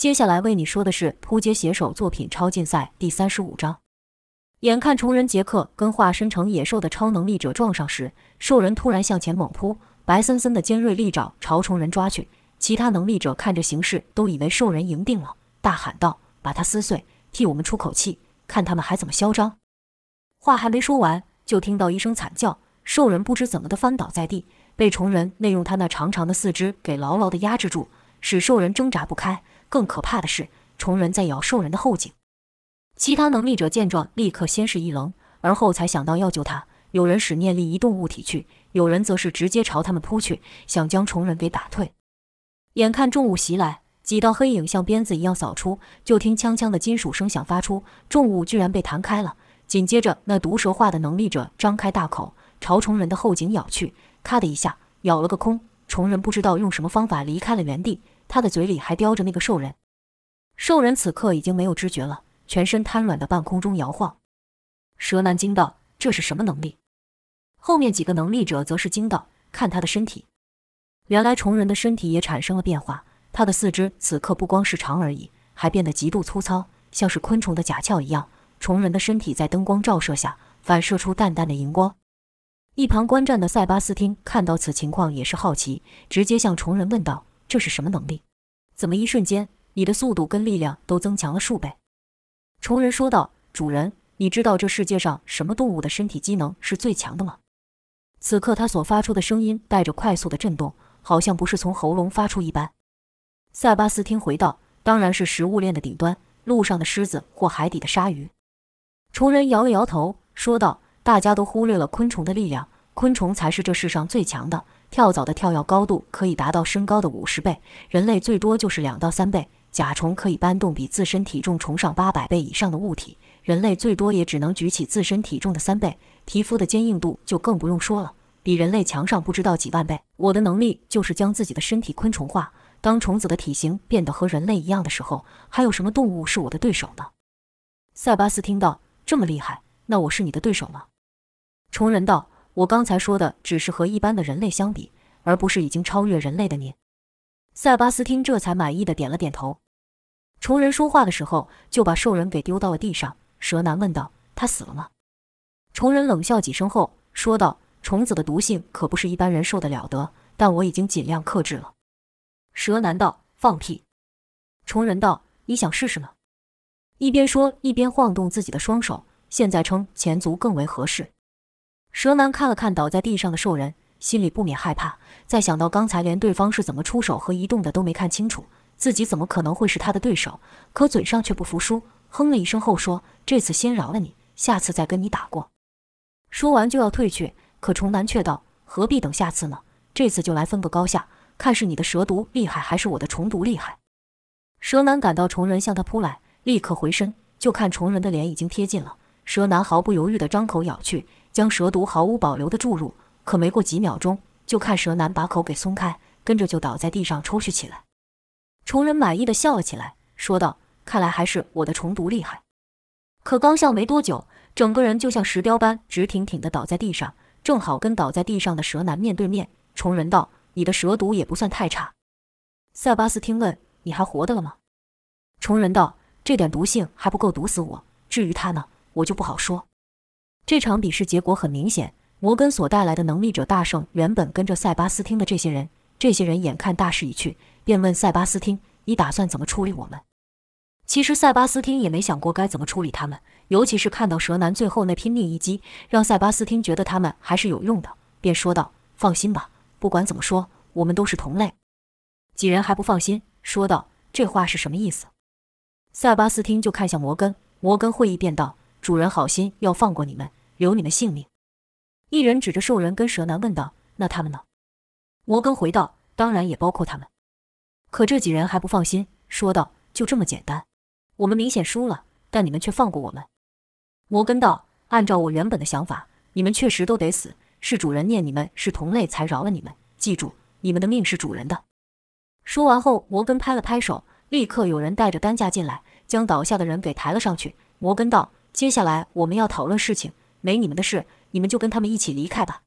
接下来为你说的是扑街写手作品超竞赛第三十五章。眼看虫人杰克跟化身成野兽的超能力者撞上时，兽人突然向前猛扑，白森森的尖锐利爪朝虫人抓去。其他能力者看着形势，都以为兽人赢定了，大喊道：“把他撕碎，替我们出口气，看他们还怎么嚣张！”话还没说完，就听到一声惨叫，兽人不知怎么的翻倒在地，被虫人内用他那长长的四肢给牢牢的压制住，使兽人挣扎不开。更可怕的是，虫人在咬兽人的后颈。其他能力者见状，立刻先是一愣，而后才想到要救他。有人使念力移动物体去，有人则是直接朝他们扑去，想将虫人给打退。眼看重物袭来，几道黑影像鞭子一样扫出，就听锵锵的金属声响发出，重物居然被弹开了。紧接着，那毒蛇化的能力者张开大口，朝虫人的后颈咬去，咔的一下咬了个空。虫人不知道用什么方法离开了原地，他的嘴里还叼着那个兽人。兽人此刻已经没有知觉了。全身瘫软的半空中摇晃，蛇男惊道：“这是什么能力？”后面几个能力者则是惊道：“看他的身体，原来虫人的身体也产生了变化。他的四肢此刻不光是长而已，还变得极度粗糙，像是昆虫的甲壳一样。虫人的身体在灯光照射下反射出淡淡的荧光。”一旁观战的塞巴斯汀看到此情况也是好奇，直接向虫人问道：“这是什么能力？怎么一瞬间你的速度跟力量都增强了数倍？”虫人说道：“主人，你知道这世界上什么动物的身体机能是最强的吗？”此刻他所发出的声音带着快速的震动，好像不是从喉咙发出一般。塞巴斯汀回道：“当然是食物链的顶端，路上的狮子或海底的鲨鱼。”虫人摇了摇头，说道：“大家都忽略了昆虫的力量，昆虫才是这世上最强的。跳蚤的跳跃高度可以达到身高的五十倍，人类最多就是两到三倍。”甲虫可以搬动比自身体重重上八百倍以上的物体，人类最多也只能举起自身体重的三倍。皮肤的坚硬度就更不用说了，比人类强上不知道几万倍。我的能力就是将自己的身体昆虫化，当虫子的体型变得和人类一样的时候，还有什么动物是我的对手呢？塞巴斯听到这么厉害，那我是你的对手吗？虫人道：“我刚才说的只是和一般的人类相比，而不是已经超越人类的你。”塞巴斯汀这才满意的点了点头。虫人说话的时候，就把兽人给丢到了地上。蛇男问道：“他死了吗？”虫人冷笑几声后说道：“虫子的毒性可不是一般人受得了的，但我已经尽量克制了。”蛇男道：“放屁！”虫人道：“你想试试吗？”一边说一边晃动自己的双手，现在称前足更为合适。蛇男看了看倒在地上的兽人。心里不免害怕，再想到刚才连对方是怎么出手和移动的都没看清楚，自己怎么可能会是他的对手？可嘴上却不服输，哼了一声后说：“这次先饶了你，下次再跟你打过。”说完就要退去，可虫男却道：“何必等下次呢？这次就来分个高下，看是你的蛇毒厉害，还是我的虫毒厉害。”蛇男感到虫人向他扑来，立刻回身，就看虫人的脸已经贴近了。蛇男毫不犹豫地张口咬去，将蛇毒毫无保留地注入。可没过几秒钟，就看蛇男把口给松开，跟着就倒在地上抽搐起来。虫人满意的笑了起来，说道：“看来还是我的虫毒厉害。”可刚笑没多久，整个人就像石雕般直挺挺的倒在地上，正好跟倒在地上的蛇男面对面。虫人道：“你的蛇毒也不算太差。”塞巴斯听问：“你还活的了吗？”虫人道：“这点毒性还不够毒死我，至于他呢，我就不好说。”这场比试结果很明显。摩根所带来的能力者大胜，原本跟着塞巴斯汀的这些人，这些人眼看大势已去，便问塞巴斯汀：“你打算怎么处理我们？”其实塞巴斯汀也没想过该怎么处理他们，尤其是看到蛇男最后那拼命一击，让塞巴斯汀觉得他们还是有用的，便说道：“放心吧，不管怎么说，我们都是同类。”几人还不放心，说道：“这话是什么意思？”塞巴斯汀就看向摩根，摩根会意便道：“主人好心要放过你们，留你们性命。”一人指着兽人跟蛇男问道：“那他们呢？”摩根回道：“当然也包括他们。”可这几人还不放心，说道：“就这么简单？我们明显输了，但你们却放过我们。”摩根道：“按照我原本的想法，你们确实都得死。是主人念你们是同类才饶了你们。记住，你们的命是主人的。”说完后，摩根拍了拍手，立刻有人带着担架进来，将倒下的人给抬了上去。摩根道：“接下来我们要讨论事情，没你们的事。”你们就跟他们一起离开吧。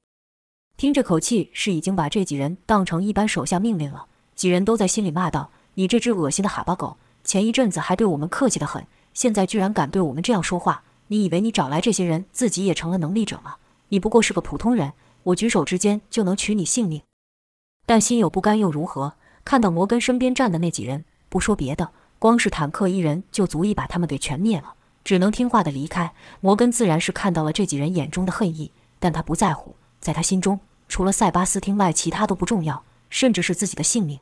听这口气，是已经把这几人当成一般手下命令了。几人都在心里骂道：“你这只恶心的哈巴狗，前一阵子还对我们客气得很，现在居然敢对我们这样说话。你以为你找来这些人，自己也成了能力者吗？你不过是个普通人，我举手之间就能取你性命。但心有不甘又如何？看到摩根身边站的那几人，不说别的，光是坦克一人就足以把他们给全灭了。只能听话的离开。摩根自然是看到了这几人眼中的恨意，但他不在乎，在他心中，除了塞巴斯汀外，其他都不重要，甚至是自己的性命。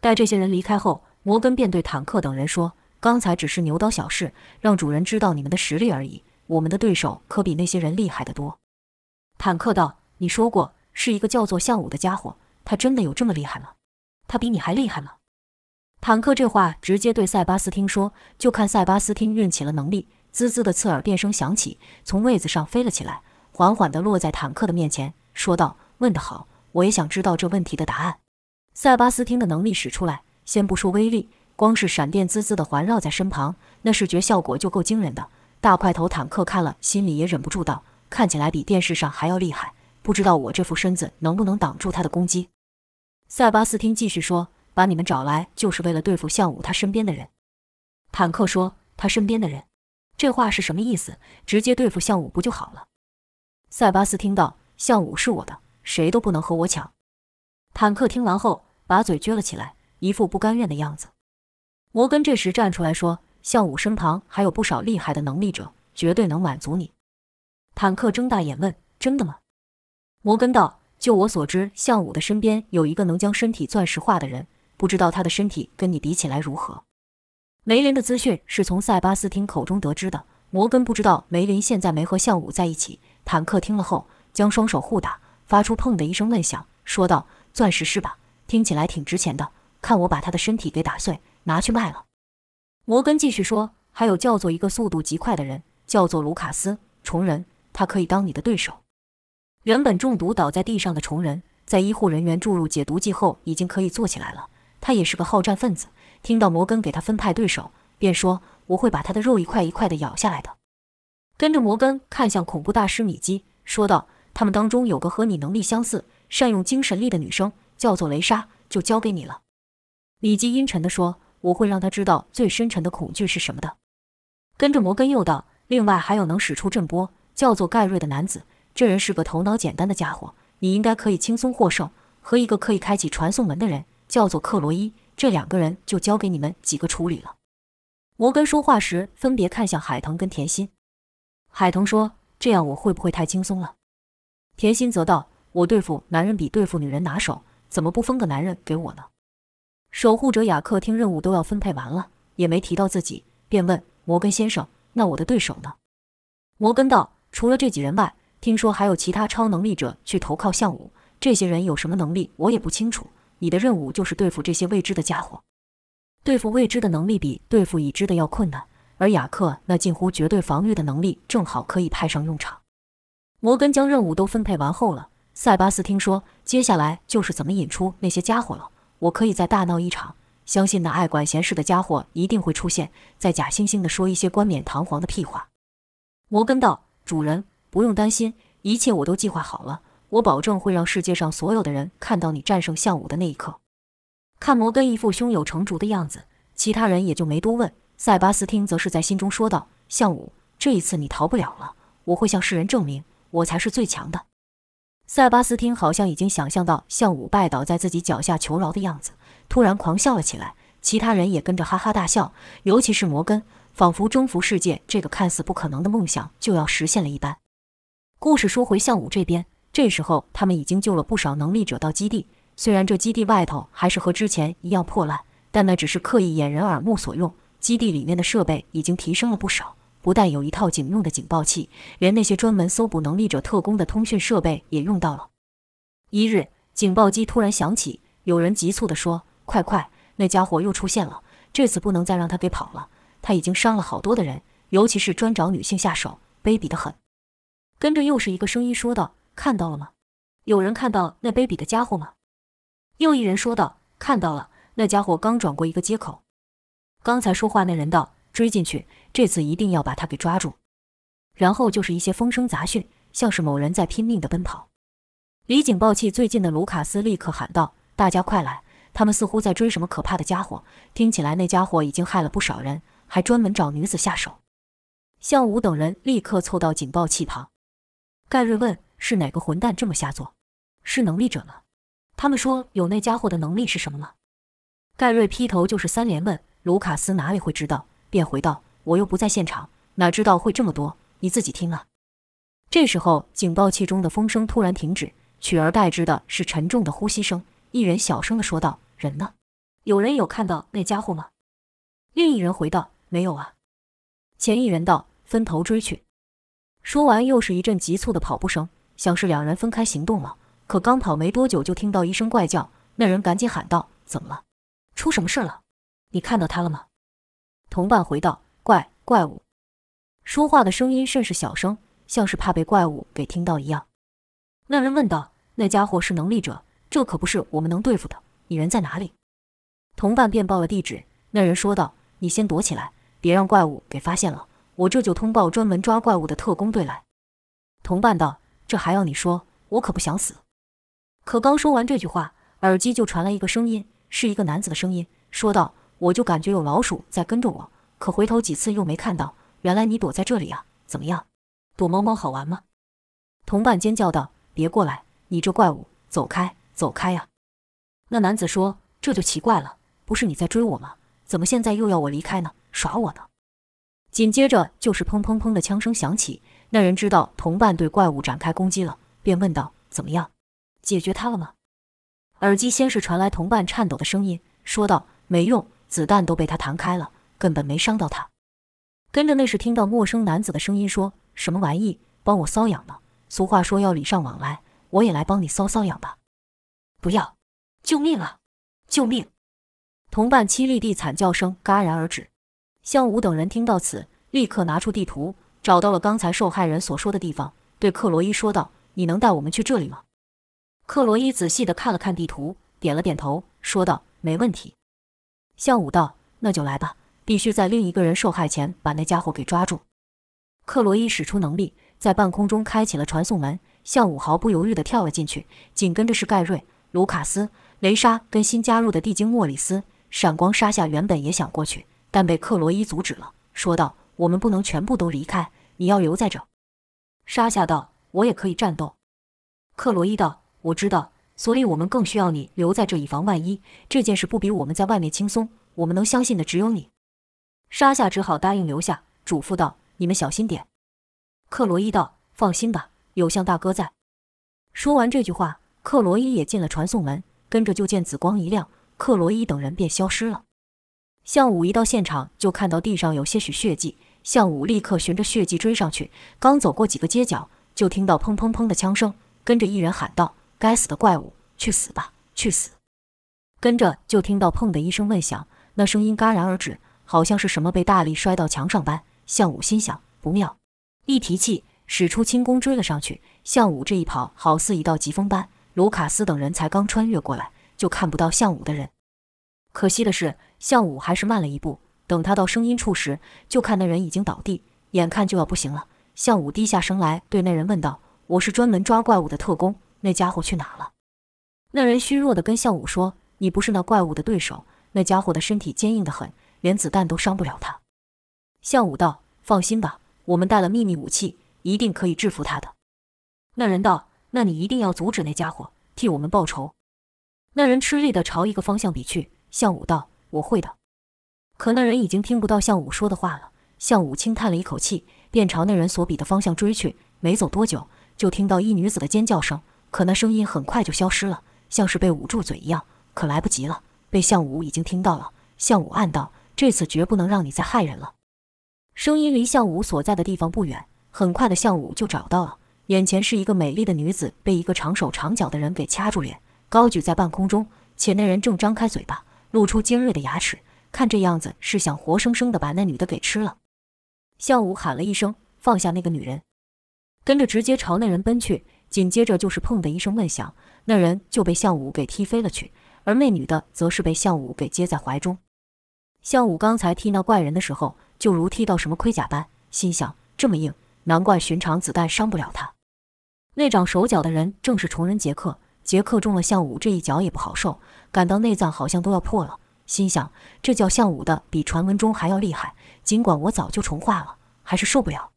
待这些人离开后，摩根便对坦克等人说：“刚才只是牛刀小事，让主人知道你们的实力而已。我们的对手可比那些人厉害得多。”坦克道：“你说过是一个叫做向武的家伙，他真的有这么厉害吗？他比你还厉害吗？”坦克这话直接对塞巴斯汀说，就看塞巴斯汀运起了能力，滋滋的刺耳变声响起，从位子上飞了起来，缓缓地落在坦克的面前，说道：“问得好，我也想知道这问题的答案。”塞巴斯汀的能力使出来，先不说威力，光是闪电滋滋的环绕在身旁，那视觉效果就够惊人的。大块头坦克看了，心里也忍不住道：“看起来比电视上还要厉害，不知道我这副身子能不能挡住他的攻击。”塞巴斯汀继续说。把你们找来就是为了对付向武他身边的人。坦克说：“他身边的人，这话是什么意思？直接对付向武不就好了？”塞巴斯听到：“向武是我的，谁都不能和我抢。”坦克听完后，把嘴撅了起来，一副不甘愿的样子。摩根这时站出来说：“向武身旁还有不少厉害的能力者，绝对能满足你。”坦克睁大眼问：“真的吗？”摩根道：“就我所知，向武的身边有一个能将身体钻石化的人。”不知道他的身体跟你比起来如何？梅林的资讯是从塞巴斯汀口中得知的。摩根不知道梅林现在没和向武在一起。坦克听了后，将双手互打，发出砰的一声闷响，说道：“钻石是吧？听起来挺值钱的。看我把他的身体给打碎，拿去卖了。”摩根继续说：“还有叫做一个速度极快的人，叫做卢卡斯虫人，他可以当你的对手。”原本中毒倒在地上的虫人，在医护人员注入解毒剂后，已经可以坐起来了。他也是个好战分子，听到摩根给他分派对手，便说：“我会把他的肉一块一块的咬下来的。”跟着摩根看向恐怖大师米基，说道：“他们当中有个和你能力相似、善用精神力的女生，叫做雷莎，就交给你了。”米基阴沉地说：“我会让他知道最深沉的恐惧是什么的。”跟着摩根又道：“另外还有能使出震波，叫做盖瑞的男子，这人是个头脑简单的家伙，你应该可以轻松获胜。和一个可以开启传送门的人。”叫做克罗伊，这两个人就交给你们几个处理了。摩根说话时分别看向海腾跟甜心。海腾说：“这样我会不会太轻松了？”甜心则道：“我对付男人比对付女人拿手，怎么不分个男人给我呢？”守护者雅克听任务都要分配完了，也没提到自己，便问摩根先生：“那我的对手呢？”摩根道：“除了这几人外，听说还有其他超能力者去投靠项武。这些人有什么能力，我也不清楚。”你的任务就是对付这些未知的家伙，对付未知的能力比对付已知的要困难，而雅克那近乎绝对防御的能力正好可以派上用场。摩根将任务都分配完后了，塞巴斯听说接下来就是怎么引出那些家伙了。我可以再大闹一场，相信那爱管闲事的家伙一定会出现，再假惺惺地说一些冠冕堂皇的屁话。摩根道：“主人不用担心，一切我都计划好了。”我保证会让世界上所有的人看到你战胜项武的那一刻。看摩根一副胸有成竹的样子，其他人也就没多问。塞巴斯汀则是在心中说道：“项武，这一次你逃不了了，我会向世人证明我才是最强的。”塞巴斯汀好像已经想象到项武拜倒在自己脚下求饶的样子，突然狂笑了起来。其他人也跟着哈哈大笑，尤其是摩根，仿佛征服世界这个看似不可能的梦想就要实现了一般。故事说回项武这边。这时候，他们已经救了不少能力者到基地。虽然这基地外头还是和之前一样破烂，但那只是刻意掩人耳目所用。基地里面的设备已经提升了不少，不但有一套警用的警报器，连那些专门搜捕能力者特工的通讯设备也用到了。一日，警报机突然响起，有人急促地说：“快快，那家伙又出现了！这次不能再让他给跑了。他已经伤了好多的人，尤其是专找女性下手，卑鄙得很。”跟着又是一个声音说道。看到了吗？有人看到那卑鄙的家伙吗？又一人说道：“看到了，那家伙刚转过一个街口。刚才说话那人道：追进去，这次一定要把他给抓住。”然后就是一些风声杂讯，像是某人在拼命的奔跑。离警报器最近的卢卡斯立刻喊道：“大家快来！他们似乎在追什么可怕的家伙。听起来那家伙已经害了不少人，还专门找女子下手。向武等人立刻凑到警报器旁。盖瑞问：“是哪个混蛋这么瞎做？是能力者吗？他们说有那家伙的能力是什么吗？”盖瑞劈头就是三连问。卢卡斯哪里会知道，便回道：“我又不在现场，哪知道会这么多？你自己听啊。”这时候，警报器中的风声突然停止，取而代之的是沉重的呼吸声。一人小声地说道：“人呢？有人有看到那家伙吗？”另一人回道：“没有啊。”前一人道：“分头追去。”说完，又是一阵急促的跑步声，像是两人分开行动了。可刚跑没多久，就听到一声怪叫。那人赶紧喊道：“怎么了？出什么事了？你看到他了吗？”同伴回道：“怪怪物。”说话的声音甚是小声，像是怕被怪物给听到一样。那人问道：“那家伙是能力者？”这可不是我们能对付的。你人在哪里？同伴便报了地址。那人说道：“你先躲起来，别让怪物给发现了。我这就通报专门抓怪物的特工队来。”同伴道：“这还要你说？我可不想死。”可刚说完这句话，耳机就传来一个声音，是一个男子的声音，说道：“我就感觉有老鼠在跟着我，可回头几次又没看到。原来你躲在这里啊？怎么样？躲猫猫好玩吗？”同伴尖叫道：“别过来！你这怪物，走开！”走开呀！那男子说：“这就奇怪了，不是你在追我吗？怎么现在又要我离开呢？耍我呢？”紧接着就是砰砰砰的枪声响起。那人知道同伴对怪物展开攻击了，便问道：“怎么样？解决他了吗？”耳机先是传来同伴颤抖的声音，说道：“没用，子弹都被他弹开了，根本没伤到他。”跟着那是听到陌生男子的声音：“说什么玩意？帮我瘙痒呢？俗话说要礼尚往来，我也来帮你搔搔痒吧。”不要！救命啊！救命！同伴凄厉地惨叫声戛然而止。向武等人听到此，立刻拿出地图，找到了刚才受害人所说的地方，对克罗伊说道：“你能带我们去这里吗？”克罗伊仔细地看了看地图，点了点头，说道：“没问题。”向武道：“那就来吧，必须在另一个人受害前把那家伙给抓住。”克罗伊使出能力，在半空中开启了传送门，向武毫不犹豫地跳了进去，紧跟着是盖瑞。卢卡斯、雷莎跟新加入的地精莫里斯、闪光沙夏原本也想过去，但被克罗伊阻止了，说道：“我们不能全部都离开，你要留在这。”沙夏道：“我也可以战斗。”克罗伊道：“我知道，所以我们更需要你留在这，以防万一。这件事不比我们在外面轻松，我们能相信的只有你。”沙夏只好答应留下，嘱咐道：“你们小心点。”克罗伊道：“放心吧，有向大哥在。”说完这句话。克罗伊也进了传送门，跟着就见紫光一亮，克罗伊等人便消失了。向武一到现场，就看到地上有些许血迹。向武立刻循着血迹追上去，刚走过几个街角，就听到砰砰砰的枪声，跟着一人喊道：“该死的怪物，去死吧，去死！”跟着就听到砰的一声闷响，那声音戛然而止，好像是什么被大力摔到墙上般。向武心想不妙，一提气，使出轻功追了上去。向武这一跑，好似一道疾风般。卢卡斯等人才刚穿越过来，就看不到向武的人。可惜的是，向武还是慢了一步。等他到声音处时，就看那人已经倒地，眼看就要不行了。向武低下声来，对那人问道：“我是专门抓怪物的特工，那家伙去哪了？”那人虚弱地跟向武说：“你不是那怪物的对手，那家伙的身体坚硬得很，连子弹都伤不了他。”向武道：“放心吧，我们带了秘密武器，一定可以制服他的。”那人道。那你一定要阻止那家伙，替我们报仇。那人吃力地朝一个方向比去。向武道：“我会的。”可那人已经听不到向武说的话了。向武轻叹了一口气，便朝那人所比的方向追去。没走多久，就听到一女子的尖叫声，可那声音很快就消失了，像是被捂住嘴一样。可来不及了，被向武已经听到了。向武暗道：“这次绝不能让你再害人了。”声音离向武所在的地方不远，很快的向武就找到了。眼前是一个美丽的女子，被一个长手长脚的人给掐住脸，高举在半空中，且那人正张开嘴巴，露出尖锐的牙齿，看这样子是想活生生的把那女的给吃了。向武喊了一声，放下那个女人，跟着直接朝那人奔去，紧接着就是砰的一声闷响，那人就被向武给踢飞了去，而那女的则是被向武给接在怀中。向武刚才踢那怪人的时候，就如踢到什么盔甲般，心想这么硬，难怪寻常子弹伤不了他。那长手脚的人正是虫人杰克。杰克中了项武这一脚也不好受，感到内脏好像都要破了，心想这叫项武的比传闻中还要厉害。尽管我早就重化了，还是受不了。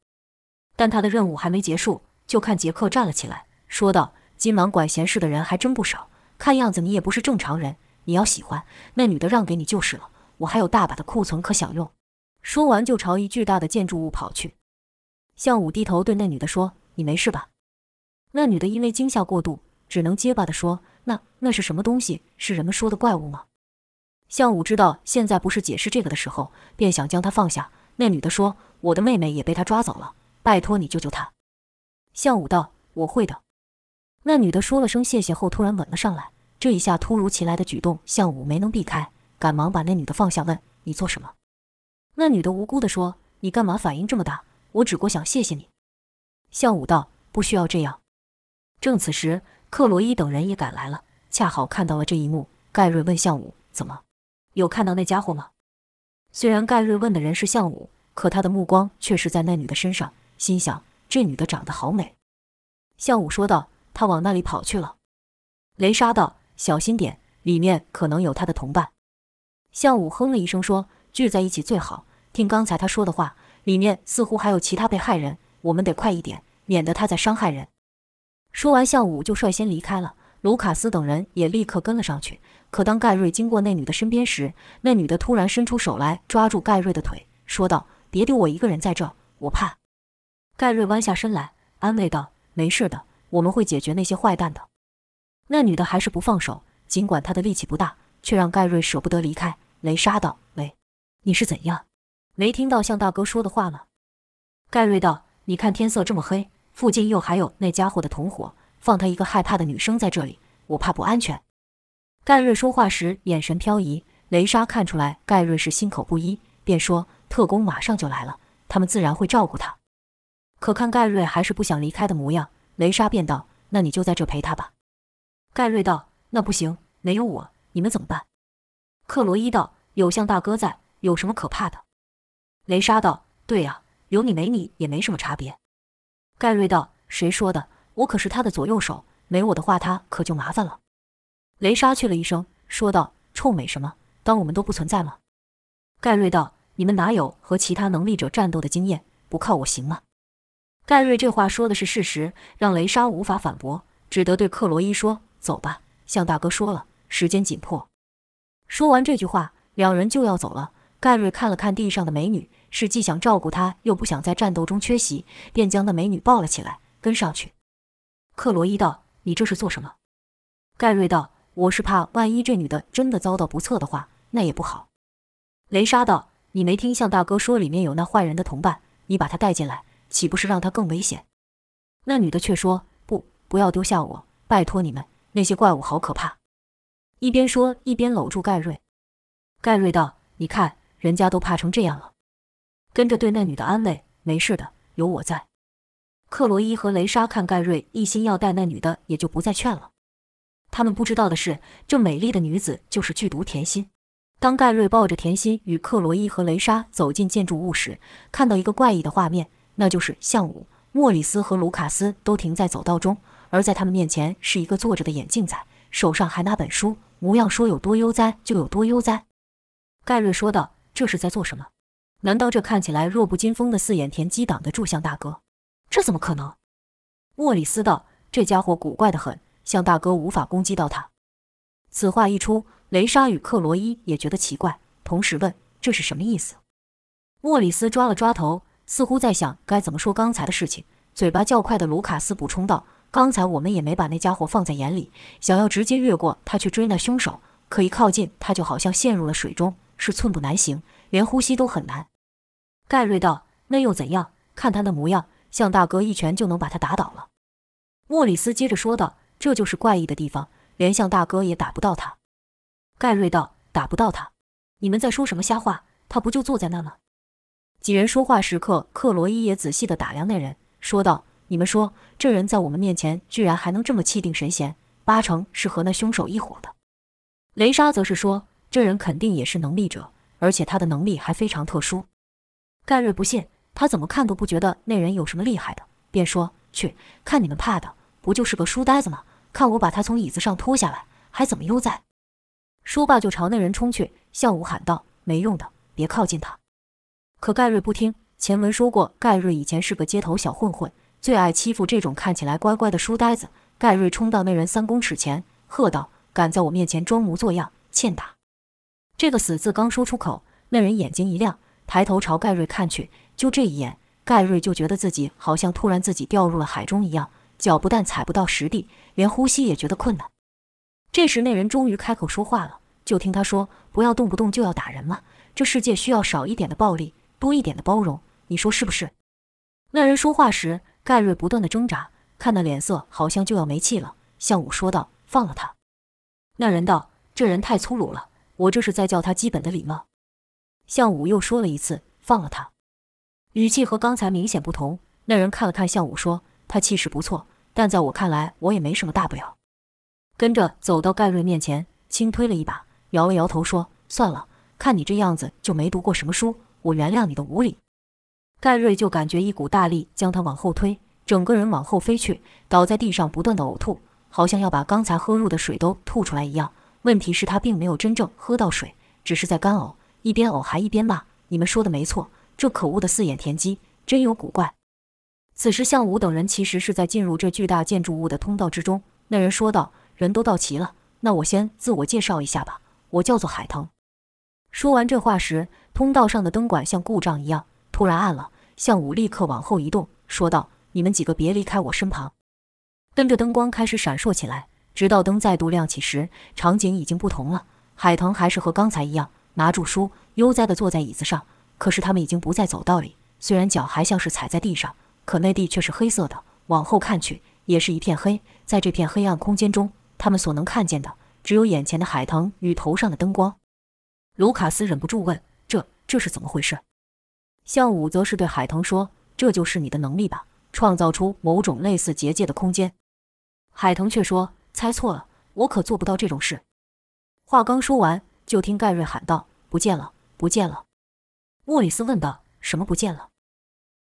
但他的任务还没结束，就看杰克站了起来，说道：“金芒管闲事的人还真不少，看样子你也不是正常人。你要喜欢那女的，让给你就是了。我还有大把的库存可享用。”说完就朝一巨大的建筑物跑去。项武低头对那女的说：“你没事吧？”那女的因为惊吓过度，只能结巴地说：“那那是什么东西？是人们说的怪物吗？”项武知道现在不是解释这个的时候，便想将他放下。那女的说：“我的妹妹也被他抓走了，拜托你救救她。”项武道：“我会的。”那女的说了声谢谢后，突然吻了上来。这一下突如其来的举动，项武没能避开，赶忙把那女的放下，问：“你做什么？”那女的无辜地说：“你干嘛反应这么大？我只过想谢谢你。”项武道：“不需要这样。”正此时，克罗伊等人也赶来了，恰好看到了这一幕。盖瑞问项武：“怎么？”有看到那家伙吗？虽然盖瑞问的人是项武，可他的目光却是在那女的身上，心想这女的长得好美。项武说道：“他往那里跑去了。”雷莎道：“小心点，里面可能有他的同伴。”项武哼了一声说：“聚在一起最好。听刚才他说的话，里面似乎还有其他被害人，我们得快一点，免得他再伤害人。”说完，项武就率先离开了。卢卡斯等人也立刻跟了上去。可当盖瑞经过那女的身边时，那女的突然伸出手来抓住盖瑞的腿，说道：“别丢我一个人在这，我怕。”盖瑞弯下身来安慰道：“没事的，我们会解决那些坏蛋的。”那女的还是不放手，尽管她的力气不大，却让盖瑞舍不得离开。雷莎道：“喂，你是怎样？没听到向大哥说的话吗？”盖瑞道：“你看天色这么黑，附近又还有那家伙的同伙，放他一个害怕的女生在这里，我怕不安全。”盖瑞说话时眼神飘移，雷莎看出来盖瑞是心口不一，便说：“特工马上就来了，他们自然会照顾他。”可看盖瑞还是不想离开的模样，雷莎便道：“那你就在这陪他吧。”盖瑞道：“那不行，没有我，你们怎么办？”克罗伊道：“有向大哥在，有什么可怕的？”雷莎道：“对呀，有你没你也没什么差别。”盖瑞道：“谁说的？我可是他的左右手，没我的话，他可就麻烦了。”雷莎去了一声，说道：“臭美什么？当我们都不存在吗？”盖瑞道：“你们哪有和其他能力者战斗的经验？不靠我行吗？”盖瑞这话说的是事实，让雷莎无法反驳，只得对克罗伊说：“走吧，向大哥说了，时间紧迫。”说完这句话，两人就要走了。盖瑞看了看地上的美女，是既想照顾她，又不想在战斗中缺席，便将那美女抱了起来，跟上去。克罗伊道：“你这是做什么？”盖瑞道。我是怕，万一这女的真的遭到不测的话，那也不好。雷莎道：“你没听向大哥说里面有那坏人的同伴？你把他带进来，岂不是让他更危险？”那女的却说：“不，不要丢下我，拜托你们，那些怪物好可怕。”一边说一边搂住盖瑞。盖瑞道：“你看，人家都怕成这样了。”跟着对那女的安慰：“没事的，有我在。”克罗伊和雷莎看盖瑞一心要带那女的，也就不再劝了。他们不知道的是，这美丽的女子就是剧毒甜心。当盖瑞抱着甜心与克罗伊和雷莎走进建筑物时，看到一个怪异的画面，那就是项武、莫里斯和卢卡斯都停在走道中，而在他们面前是一个坐着的眼镜仔，手上还拿本书，模样说有多悠哉就有多悠哉。盖瑞说道：“这是在做什么？难道这看起来弱不禁风的四眼田鸡挡得住向大哥？这怎么可能？”莫里斯道：“这家伙古怪的很。”向大哥无法攻击到他。此话一出，雷莎与克罗伊也觉得奇怪，同时问：“这是什么意思？”莫里斯抓了抓头，似乎在想该怎么说刚才的事情。嘴巴较快的卢卡斯补充道：“刚才我们也没把那家伙放在眼里，想要直接越过他去追那凶手，可一靠近他就好像陷入了水中，是寸步难行，连呼吸都很难。”盖瑞道：“那又怎样？看他的模样，向大哥一拳就能把他打倒了。”莫里斯接着说道。这就是怪异的地方，连向大哥也打不到他。盖瑞道：“打不到他？你们在说什么瞎话？他不就坐在那吗？”几人说话时刻，克罗伊也仔细地打量那人，说道：“你们说，这人在我们面前居然还能这么气定神闲，八成是和那凶手一伙的。”雷莎则是说：“这人肯定也是能力者，而且他的能力还非常特殊。”盖瑞不信，他怎么看都不觉得那人有什么厉害的，便说：“去看你们怕的，不就是个书呆子吗？”看我把他从椅子上拖下来，还怎么悠哉？说罢就朝那人冲去。向武喊道：“没用的，别靠近他。”可盖瑞不听。前文说过，盖瑞以前是个街头小混混，最爱欺负这种看起来乖乖的书呆子。盖瑞冲到那人三公尺前，喝道：“敢在我面前装模作样，欠打！”这个死字刚说出口，那人眼睛一亮，抬头朝盖瑞看去。就这一眼，盖瑞就觉得自己好像突然自己掉入了海中一样，脚不但踩不到实地，连呼吸也觉得困难。这时，那人终于开口说话了，就听他说：“不要动不动就要打人嘛，这世界需要少一点的暴力，多一点的包容。”你说是不是？那人说话时，盖瑞不断的挣扎，看那脸色好像就要没气了。向武说道：“放了他。”那人道：“这人太粗鲁了，我这是在教他基本的礼貌。”向武又说了一次：“放了他。”语气和刚才明显不同。那人看了看向武，说：“他气势不错，但在我看来，我也没什么大不了。”跟着走到盖瑞面前，轻推了一把，摇了摇头说：“算了，看你这样子就没读过什么书，我原谅你的无礼。”盖瑞就感觉一股大力将他往后推，整个人往后飞去，倒在地上，不断的呕吐，好像要把刚才喝入的水都吐出来一样。问题是，他并没有真正喝到水，只是在干呕，一边呕还一边骂：“你们说的没错，这可恶的四眼田鸡真有古怪。”此时，向武等人其实是在进入这巨大建筑物的通道之中。那人说道：“人都到齐了，那我先自我介绍一下吧，我叫做海腾。”说完这话时，通道上的灯管像故障一样突然暗了。向武立刻往后移动，说道：“你们几个别离开我身旁。”跟着灯光开始闪烁起来，直到灯再度亮起时，场景已经不同了。海腾还是和刚才一样，拿住书，悠哉地坐在椅子上。可是他们已经不在走道里，虽然脚还像是踩在地上，可那地却是黑色的。往后看去，也是一片黑。在这片黑暗空间中，他们所能看见的，只有眼前的海腾与头上的灯光。卢卡斯忍不住问：“这这是怎么回事？”向武则是对海腾说：“这就是你的能力吧，创造出某种类似结界的空间。”海腾却说：“猜错了，我可做不到这种事。”话刚说完，就听盖瑞喊道：“不见了，不见了！”莫里斯问道：“什么不见了？”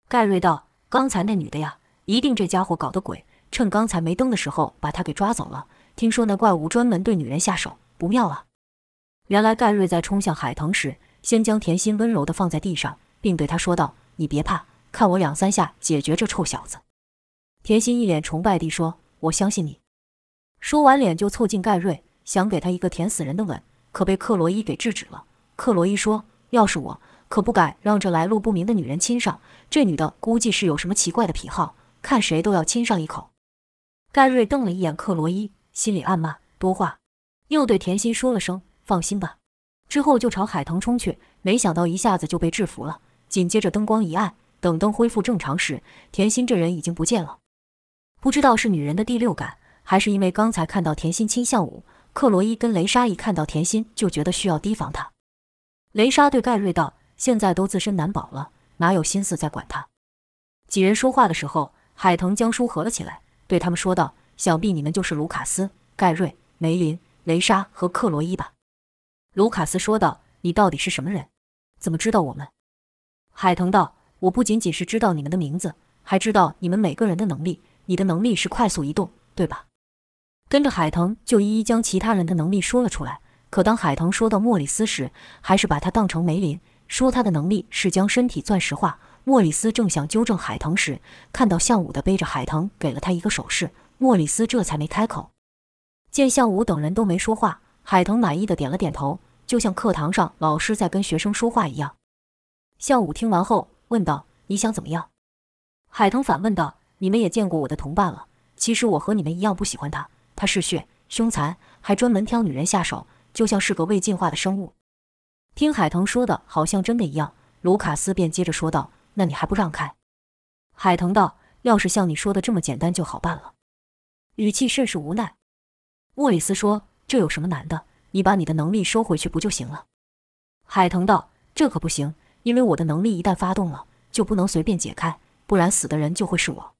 盖瑞道：“刚才那女的呀，一定这家伙搞的鬼，趁刚才没灯的时候把她给抓走了。听说那怪物专门对女人下手，不妙啊！”原来盖瑞在冲向海腾时，先将甜心温柔地放在地上。并对他说道：“你别怕，看我两三下解决这臭小子。”甜心一脸崇拜地说：“我相信你。”说完，脸就凑近盖瑞，想给他一个甜死人的吻，可被克罗伊给制止了。克罗伊说：“要是我，可不敢让这来路不明的女人亲上。这女的估计是有什么奇怪的癖好，看谁都要亲上一口。”盖瑞瞪了一眼克罗伊，心里暗骂：“多话。”又对甜心说了声：“放心吧。”之后就朝海棠冲去，没想到一下子就被制服了。紧接着灯光一暗，等灯恢复正常时，甜心这人已经不见了。不知道是女人的第六感，还是因为刚才看到甜心亲向武，克罗伊跟雷莎一看到甜心就觉得需要提防她。雷莎对盖瑞道：“现在都自身难保了，哪有心思再管他？”几人说话的时候，海腾将书合了起来，对他们说道：“想必你们就是卢卡斯、盖瑞、梅林、雷莎和克罗伊吧？”卢卡斯说道：“你到底是什么人？怎么知道我们？”海腾道：“我不仅仅是知道你们的名字，还知道你们每个人的能力。你的能力是快速移动，对吧？”跟着海腾就一一将其他人的能力说了出来。可当海腾说到莫里斯时，还是把他当成梅林，说他的能力是将身体钻石化。莫里斯正想纠正海腾时，看到向武的背着海腾，给了他一个手势，莫里斯这才没开口。见向武等人都没说话，海腾满意的点了点头，就像课堂上老师在跟学生说话一样。向武听完后问道：“你想怎么样？”海腾反问道：“你们也见过我的同伴了。其实我和你们一样不喜欢他，他嗜血、凶残，还专门挑女人下手，就像是个未进化的生物。”听海腾说的好像真的一样，卢卡斯便接着说道：“那你还不让开？”海腾道：“要是像你说的这么简单就好办了。”语气甚是无奈。莫里斯说：“这有什么难的？你把你的能力收回去不就行了？”海腾道：“这可不行。”因为我的能力一旦发动了，就不能随便解开，不然死的人就会是我。